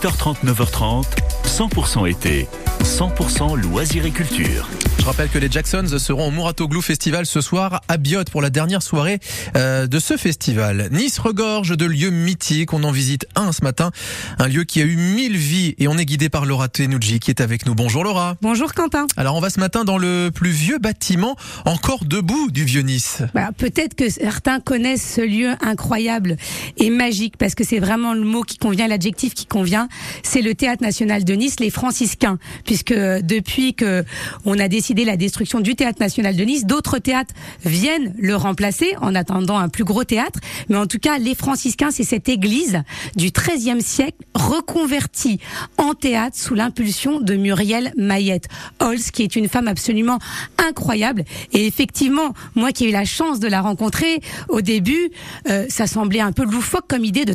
8h30, 9h30, 100% été, 100% loisirs et culture. Je rappelle que les Jacksons seront au Mouratoglou Festival ce soir à Biot pour la dernière soirée euh, de ce festival. Nice regorge de lieux mythiques. On en visite un ce matin, un lieu qui a eu mille vies et on est guidé par Laura Tenuji qui est avec nous. Bonjour Laura. Bonjour Quentin. Alors on va ce matin dans le plus vieux bâtiment encore debout du vieux Nice. Bah, Peut-être que certains connaissent ce lieu incroyable et magique parce que c'est vraiment le mot qui convient, l'adjectif qui convient. C'est le Théâtre National de Nice, les franciscains, puisque depuis que on a décidé la destruction du Théâtre National de Nice, d'autres théâtres viennent le remplacer en attendant un plus gros théâtre. Mais en tout cas, les franciscains, c'est cette église du XIIIe siècle reconvertie en théâtre sous l'impulsion de Muriel Mayette Holz, qui est une femme absolument incroyable. Et effectivement, moi qui ai eu la chance de la rencontrer au début, euh, ça semblait un peu loufoque comme idée de